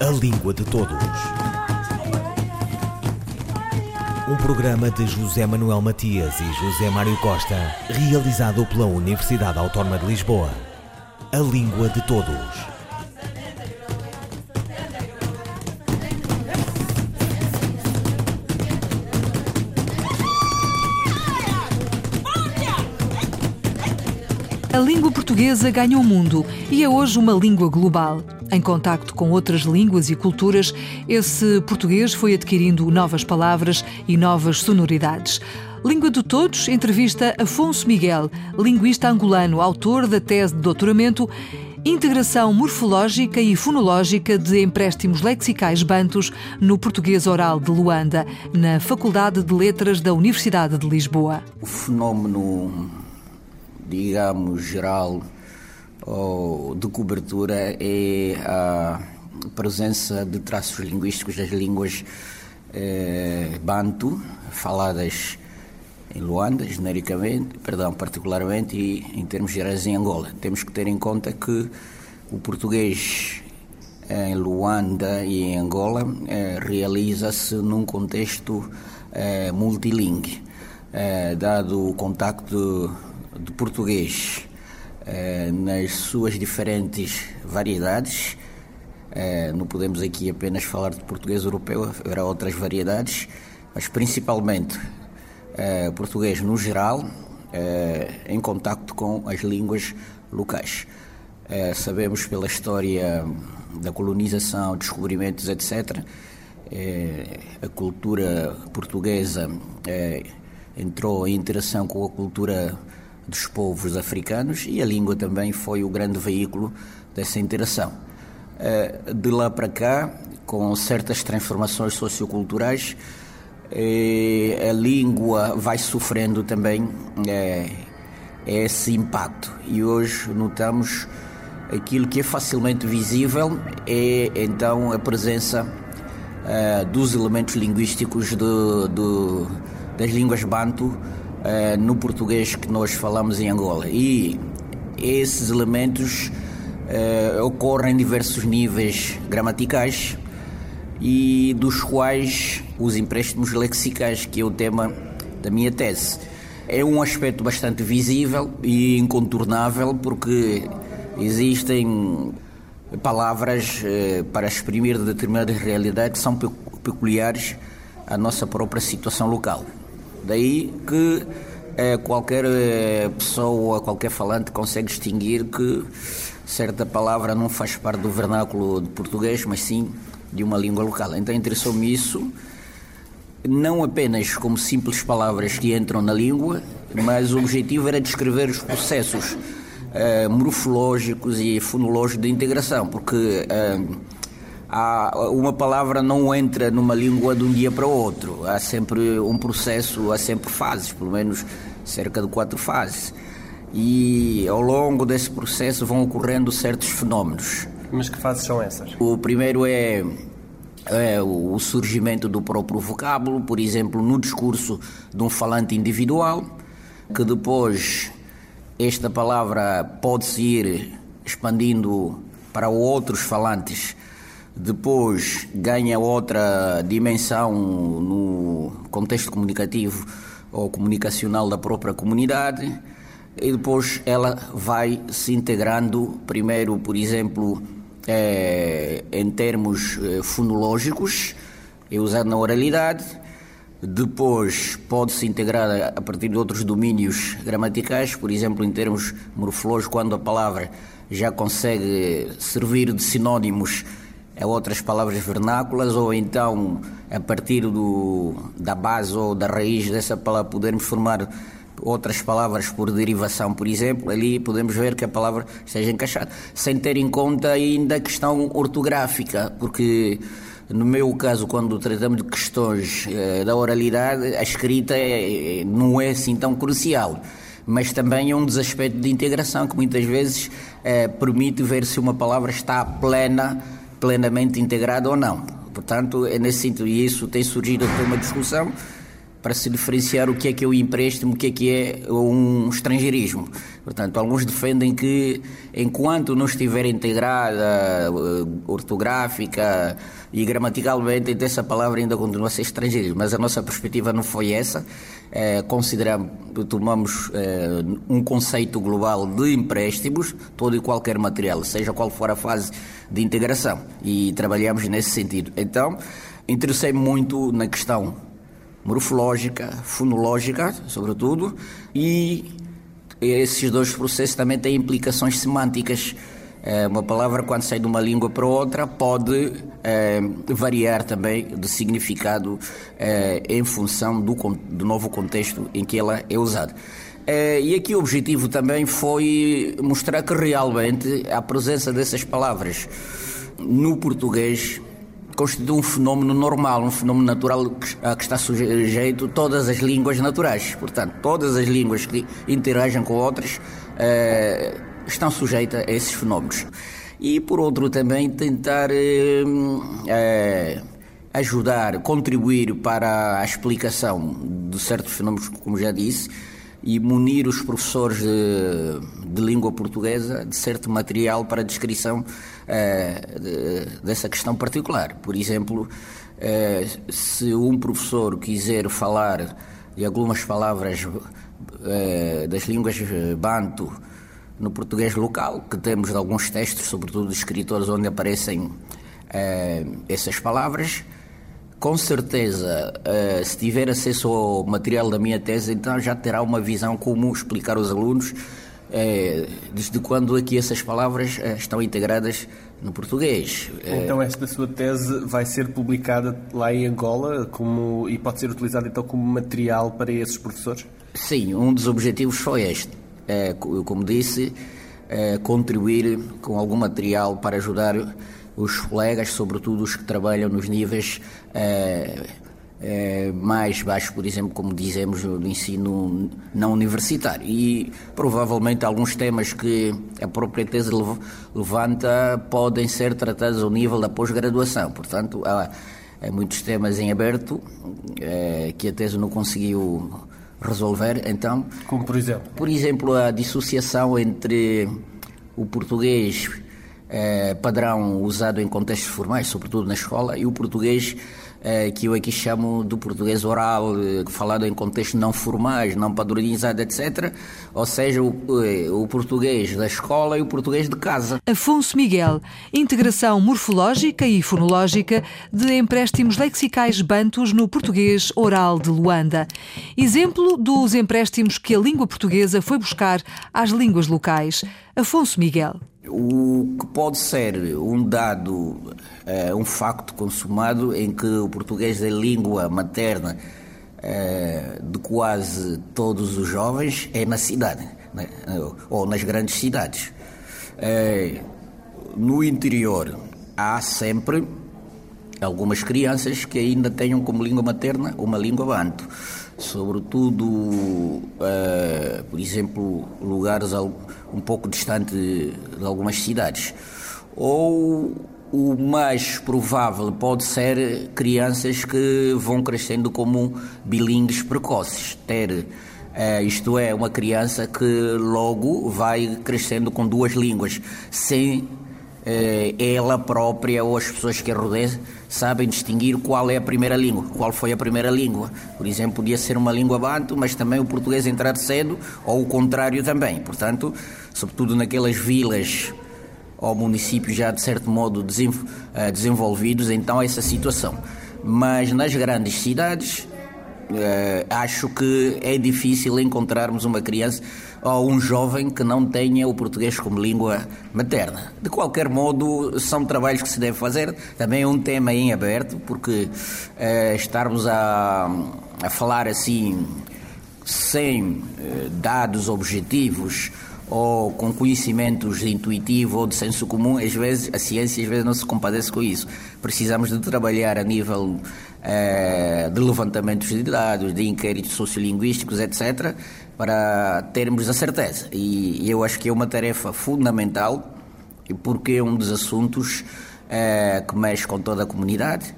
A Língua de Todos. Um programa de José Manuel Matias e José Mário Costa, realizado pela Universidade Autónoma de Lisboa. A Língua de Todos. A língua portuguesa ganha o mundo e é hoje uma língua global. Em contacto com outras línguas e culturas, esse português foi adquirindo novas palavras e novas sonoridades. Língua de Todos entrevista Afonso Miguel, linguista angolano, autor da tese de doutoramento Integração morfológica e fonológica de empréstimos lexicais bantos no português oral de Luanda, na Faculdade de Letras da Universidade de Lisboa. O fenómeno digamos, geral ou de cobertura é a presença de traços linguísticos das línguas eh, banto, faladas em Luanda, genericamente, perdão, particularmente, e em termos gerais em Angola. Temos que ter em conta que o português em Luanda e em Angola eh, realiza-se num contexto eh, multilingue, eh, dado o contacto de português eh, nas suas diferentes variedades. Eh, não podemos aqui apenas falar de português europeu, haverá outras variedades, mas principalmente eh, português no geral, em contacto com as línguas locais. sabemos pela história da colonização, descobrimentos, etc., a cultura portuguesa entrou em interação com a cultura dos povos africanos e a língua também foi o grande veículo dessa interação. Eh, de lá para cá, com certas transformações socioculturais, eh, a língua vai sofrendo também eh, esse impacto. E hoje notamos aquilo que é facilmente visível é então a presença dos elementos linguísticos do, das línguas banto uh, no português que nós falamos em Angola. E esses elementos uh, ocorrem em diversos níveis gramaticais e dos quais os empréstimos lexicais, que é o tema da minha tese. É um aspecto bastante visível e incontornável porque existem palavras eh, para exprimir determinadas realidades que são peculiares à nossa própria situação local. Daí que é, qualquer é, pessoa, qualquer falante consegue distinguir que certa palavra não faz parte do vernáculo de português, mas sim de uma língua local. Então interessou-me isso, não apenas como simples palavras que entram na língua, mas o objetivo era descrever os processos é, morfológicos e fonológicos de integração, porque há, uma palavra não entra numa língua de um dia para o outro. Há sempre um processo, há sempre fases, pelo menos cerca de quatro fases. E ao longo desse processo vão ocorrendo certos fenómenos. Mas que fases são essas? O primeiro é, é o surgimento do próprio vocábulo, por exemplo, no discurso de um falante individual, que depois esta palavra pode-se ir expandindo para outros falantes depois ganha outra dimensão no contexto comunicativo ou comunicacional da própria comunidade e depois ela vai se integrando, primeiro, por exemplo, é, em termos é, fonológicos, é usado na oralidade, depois pode se integrar a partir de outros domínios gramaticais, por exemplo, em termos morfológicos, quando a palavra já consegue servir de sinónimos a outras palavras vernáculas ou então a partir do, da base ou da raiz dessa palavra podermos formar outras palavras por derivação, por exemplo, ali podemos ver que a palavra esteja encaixada, sem ter em conta ainda a questão ortográfica, porque no meu caso, quando tratamos de questões eh, da oralidade, a escrita é, não é assim tão crucial mas também é um dos aspectos de integração que muitas vezes eh, permite ver se uma palavra está plena plenamente integrado ou não. Portanto, é nesse sentido, e isso tem surgido até uma discussão para se diferenciar o que é que é o empréstimo, o que é que é um estrangeirismo. Portanto, alguns defendem que enquanto não estiver integrada uh, ortográfica e gramaticalmente, então essa palavra ainda continua a ser estrangeirismo. Mas a nossa perspectiva não foi essa. É, consideramos, tomamos é, um conceito global de empréstimos, todo e qualquer material, seja qual for a fase de integração, e trabalhamos nesse sentido. Então, interessei muito na questão morfológica, fonológica, sobretudo, e esses dois processos também têm implicações semânticas. É, uma palavra, quando sai de uma língua para outra, pode é, variar também de significado é, em função do, do novo contexto em que ela é usada. E aqui o objetivo também foi mostrar que realmente a presença dessas palavras no português constitui um fenómeno normal, um fenómeno natural a que está sujeito todas as línguas naturais. Portanto, todas as línguas que interagem com outras eh, estão sujeitas a esses fenómenos. E, por outro, também tentar eh, eh, ajudar, contribuir para a explicação de certos fenómenos, como já disse, e munir os professores de, de língua portuguesa de certo material para a descrição de, dessa questão particular. Por exemplo, uh, se um professor quiser falar de algumas palavras uh, das línguas banto no português local, que temos alguns textos, sobretudo de escritores, onde aparecem essas palavras, com certeza, se tiver acesso ao material da minha tese, então já terá uma visão como explicar aos alunos uh, desde quando aqui essas palavras uh, estão integradas no português. Então esta sua tese vai ser publicada lá em Angola como, e pode ser utilizada então como material para esses professores? Sim, um dos objetivos foi este. como disse, contribuir com algum material para ajudar os colegas, sobretudo os que trabalham nos níveis eh, mais baixos, por exemplo, como dizemos, do ensino não universitário. E provavelmente alguns temas que a própria tese levanta podem ser tratados ao nível da pós-graduação. Portanto, há, há, muitos temas em aberto eh, que a tese não conseguiu resolver. Então, como por exemplo? Por exemplo, a dissociação entre o português eh, padrão usado em contextos formais, sobretudo na escola, e o português eh, que eu aqui chamo do português oral, eh, falado em contextos não formais, não padronizados, etc. Ou seja, o, o português da escola e o português de casa. Afonso Miguel, integração morfológica e fonológica de empréstimos lexicais bantos no português oral de Luanda. Exemplo dos empréstimos que a língua portuguesa foi buscar às línguas locais. Afonso Miguel. O que pode ser um dado, uh, um facto consumado em que o português é língua materna uh, de quase todos os jovens é na cidade, né? ou nas grandes cidades. No interior há sempre algumas crianças que ainda tenham como língua materna uma língua banto, sobretudo, por exemplo, lugares um pouco distante de algumas cidades. Ou o mais provável pode ser crianças que vão crescendo como bilíngues precoces, ter é, isto é, uma criança que logo vai crescendo com duas línguas, sem ela própria ou as pessoas que a rodeiam sabem distinguir qual é a primeira língua, qual foi a primeira língua. Por exemplo, podia ser uma língua banto, mas também o português entrar cedo, ou o contrário também. Portanto, sobretudo naquelas vilas ou municípios já de certo modo eh, desenvolvidos, então essa situação. Mas nas grandes cidades, Uh, acho que é difícil encontrarmos uma criança ou um jovem que não tenha o português como língua materna. De qualquer modo, são trabalhos que se deve fazer. Também é um tema em aberto, porque uh, estarmos a, a falar assim, sem uh, dados objetivos ou com conhecimentos intuitivos ou de senso comum, às vezes a ciência às vezes não se compadece com isso. Precisamos de trabalhar a nível eh, de levantamentos de dados, de inquéritos sociolinguísticos, etc., para termos a certeza. E eu acho que é uma tarefa fundamental, porque é um dos assuntos eh, que mexe com toda a comunidade,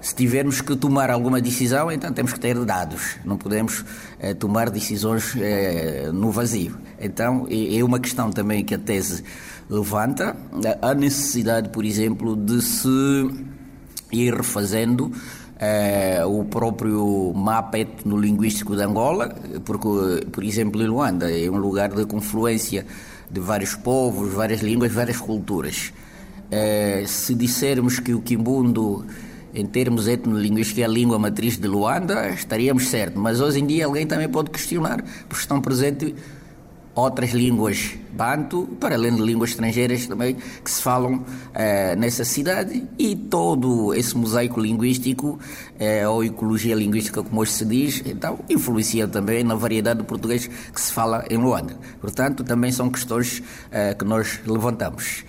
se tivermos que tomar alguma decisão, então temos que ter dados, não podemos eh, tomar decisões eh, no vazio. Então é uma questão também que a tese levanta, a necessidade, por exemplo, de se ir refazendo eh, o próprio mapa etnolinguístico de Angola, porque, por exemplo, em Luanda é um lugar de confluência de vários povos, várias línguas, várias culturas. se dissermos que o Quimbundo em termos etnolinguísticos, é a língua matriz de Luanda, estaríamos certo. Mas hoje em dia alguém também pode questionar, porque estão presentes outras línguas banto, para além de línguas estrangeiras também, que se falam eh, nessa cidade e todo esse mosaico linguístico, eh, ou ecologia linguística, como hoje se diz, então influencia também na variedade do português que se fala em Luanda. Portanto, também são questões eh, que nós levantamos.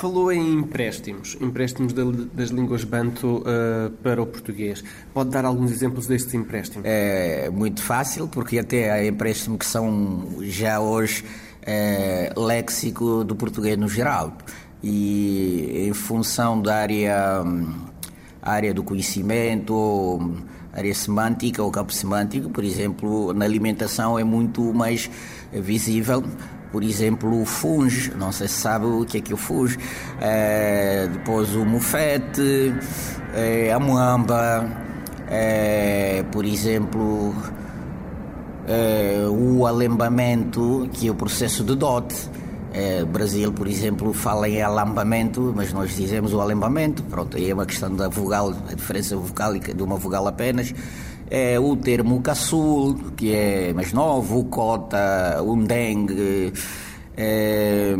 Falou em empréstimos, empréstimos das línguas banto uh, para o português. Pode dar alguns exemplos destes empréstimos? É muito fácil, porque até há empréstimos que são já hoje é, léxico do português no geral. E em função da área, área do conhecimento, área semântica ou campo semântico, por exemplo, na alimentação é muito mais visível por exemplo, o funge, não sei se sabe o que é que é o funge, é, depois o mufete, é, a muamba, é, por exemplo, o alembamento, que é o processo de dote. É, Brasil, por exemplo, fala em alambamento, mas nós dizemos o alembamento. Pronto, aí é uma questão da vogal, a diferença vocálica de uma vogal apenas é o termo caçul, que é mais novo, cota, undengue, é,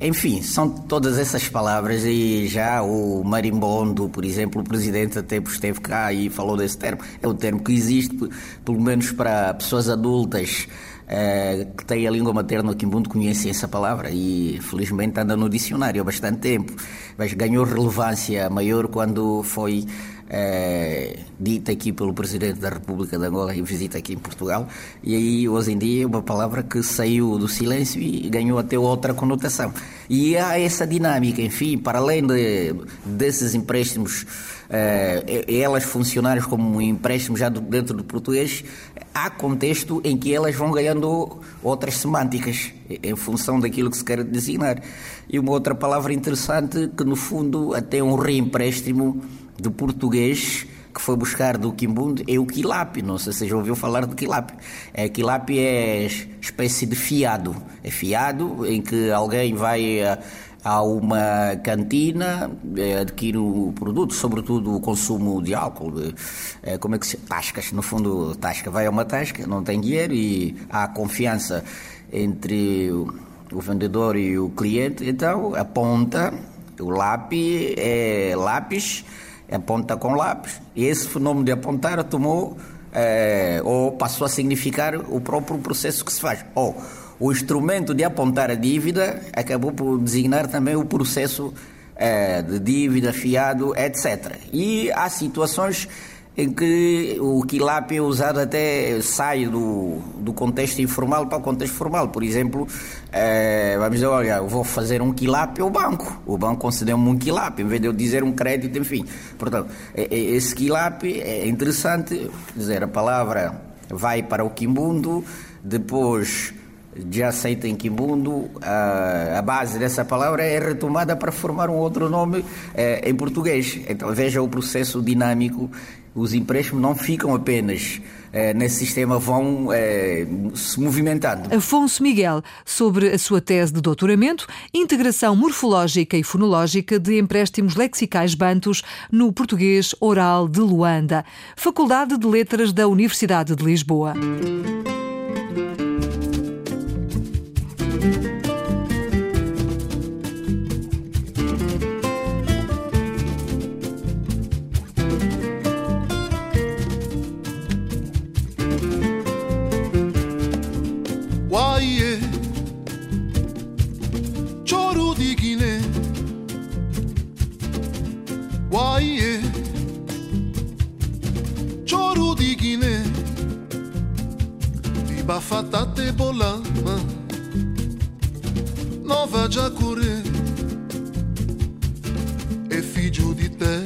enfim, são todas essas palavras e já o marimbondo, por exemplo, o presidente até esteve cá e falou desse termo. É um termo que existe, pelo menos para pessoas adultas é, que têm a língua materna quimbundo conhecem essa palavra e felizmente anda no dicionário há bastante tempo, mas ganhou relevância maior quando foi é, dita aqui pelo Presidente da República de Angola em visita aqui em Portugal, e aí hoje em dia é uma palavra que saiu do silêncio e ganhou até outra conotação. E há essa dinâmica, enfim, para além de, desses empréstimos, é, elas funcionarem como empréstimos já dentro do português, há contexto em que elas vão ganhando outras semânticas em função daquilo que se quer designar. E uma outra palavra interessante que no fundo até um reempréstimo do português que foi buscar do Quimbundo é o quilape. Não sei se já ouviu falar do quilape. É, quilape é espécie de fiado. É fiado em que alguém vai a, a uma cantina, é, adquire o produto, sobretudo o consumo de álcool. É, como é que se Tascas, no fundo, tasca vai a uma tasca, não tem dinheiro e há confiança entre o, o vendedor e o cliente, então aponta o lápis, é lápis aponta com lápis. E esse fenômeno de apontar tomou é, ou passou a significar o próprio processo que se faz. Ou o instrumento de apontar a dívida acabou por designar também o processo é, de dívida, fiado, etc. E há situações em que o quilap é usado até sai do, do contexto informal para o contexto formal. Por exemplo, é, vamos dizer, olha, vou fazer um quilap ao banco. O banco concedeu-me um quilap, em vez de eu dizer um crédito, enfim. Portanto, é, é, esse quilap é interessante, dizer, a palavra vai para o quimbundo, depois já aceita em Quimbundo, a, a, base dessa palavra é retomada para formar um outro nome é, em português. Então veja o processo dinâmico os empréstimos não ficam apenas eh, nesse sistema, vão eh, se movimentando. Afonso Miguel, sobre a sua tese de doutoramento, integração morfológica e fonológica de empréstimos lexicais bantos no português oral de Luanda, Faculdade de Letras da Universidade de Lisboa. Debolana, Nova de Acurê, E filho de terra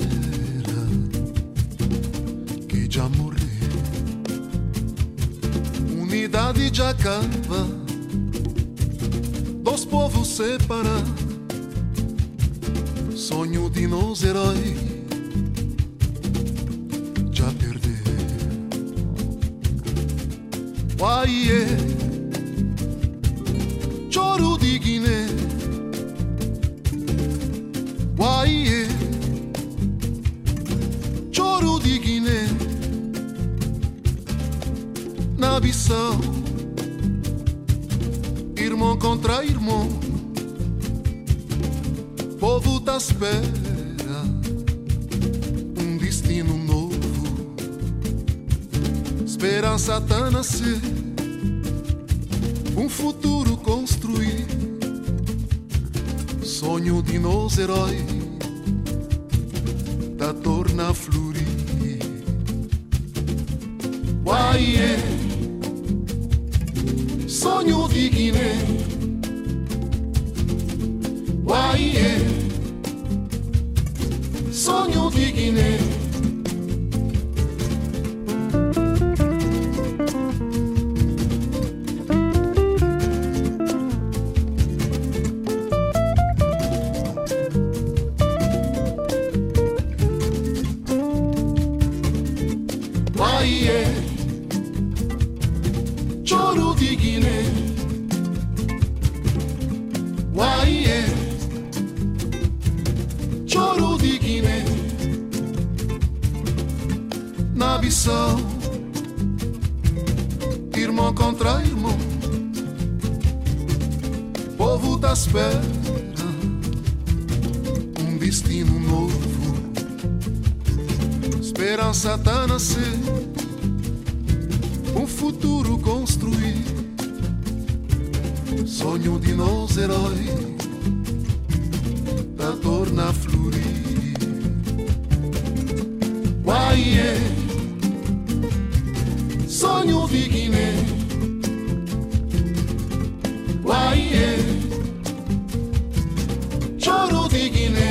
que já morreu. Unidade de Acava, dos povos separar, sonho de nos heróis. Bahia. Bissau. Irmão contra irmão. Povo tá espera um destino novo. Esperança tá nascer, um futuro construir. Sonho de nós herói da torna florir. Uai, é sonho de Guiné. Uai, Na Bissau, irmão contra irmão, povo da espera, um destino novo. Esperança tá nascer, um futuro construir. Sonho de nós herói, da torna florir. Uai, sonho de Guiné. Uai, é choro de Guiné.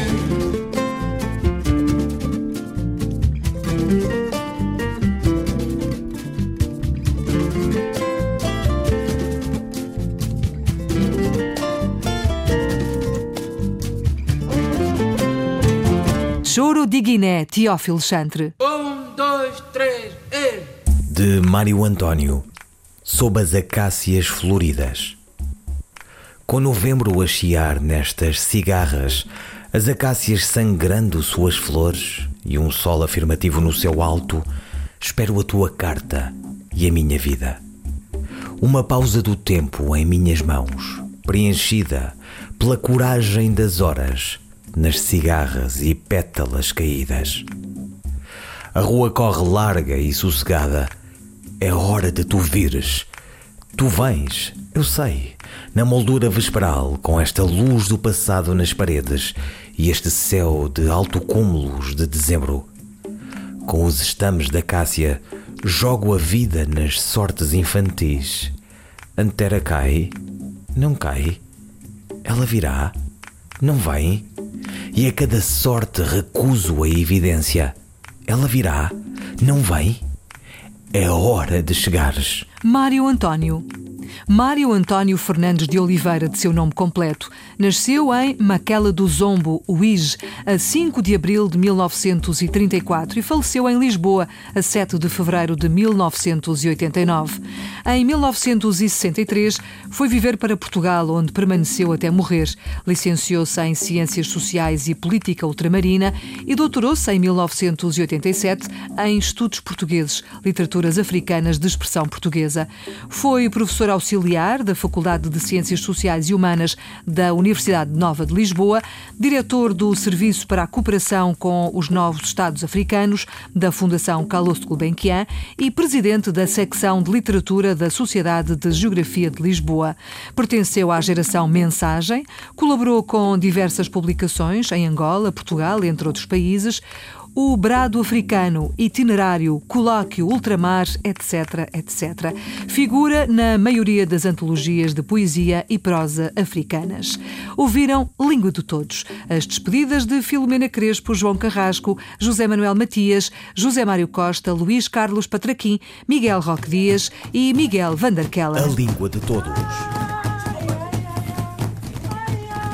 Choro de Guiné, Teófilo Chantre. De Mário António, sob as acácias floridas. Com novembro a chiar nestas cigarras, as acácias sangrando suas flores e um sol afirmativo no céu alto, espero a tua carta e a minha vida. Uma pausa do tempo em minhas mãos, preenchida pela coragem das horas nas cigarras e pétalas caídas. A rua corre larga e sossegada. É hora de tu vires. Tu vens, eu sei, na moldura vesperal, com esta luz do passado nas paredes e este céu de alto cúmulos de dezembro. Com os estames da Cássia, jogo a vida nas sortes infantis. Antera cai, não cai. Ela virá, não vem. E a cada sorte recuso a evidência. Ela virá, não vem. É hora de chegares. Mário António. Mário António Fernandes de Oliveira, de seu nome completo, nasceu em Maquela do Zombo, Uige, a 5 de abril de 1934 e faleceu em Lisboa, a 7 de fevereiro de 1989. Em 1963, foi viver para Portugal, onde permaneceu até morrer. Licenciou-se em Ciências Sociais e Política Ultramarina e doutorou-se em 1987 em Estudos Portugueses, Literaturas Africanas de Expressão Portuguesa. Foi professor auxiliar da Faculdade de Ciências Sociais e Humanas da Universidade Nova de Lisboa, diretor do Serviço para a Cooperação com os Novos Estados Africanos da Fundação Carlos Gulbenkian e presidente da secção de Literatura da Sociedade de Geografia de Lisboa. Pertenceu à geração Mensagem, colaborou com diversas publicações em Angola, Portugal, entre outros países. O brado africano, itinerário, colóquio, ultramar, etc, etc. Figura na maioria das antologias de poesia e prosa africanas. Ouviram Língua de Todos, as despedidas de Filomena Crespo, João Carrasco, José Manuel Matias, José Mário Costa, Luís Carlos Patraquim, Miguel Roque Dias e Miguel Vanderkellen. A Língua de Todos.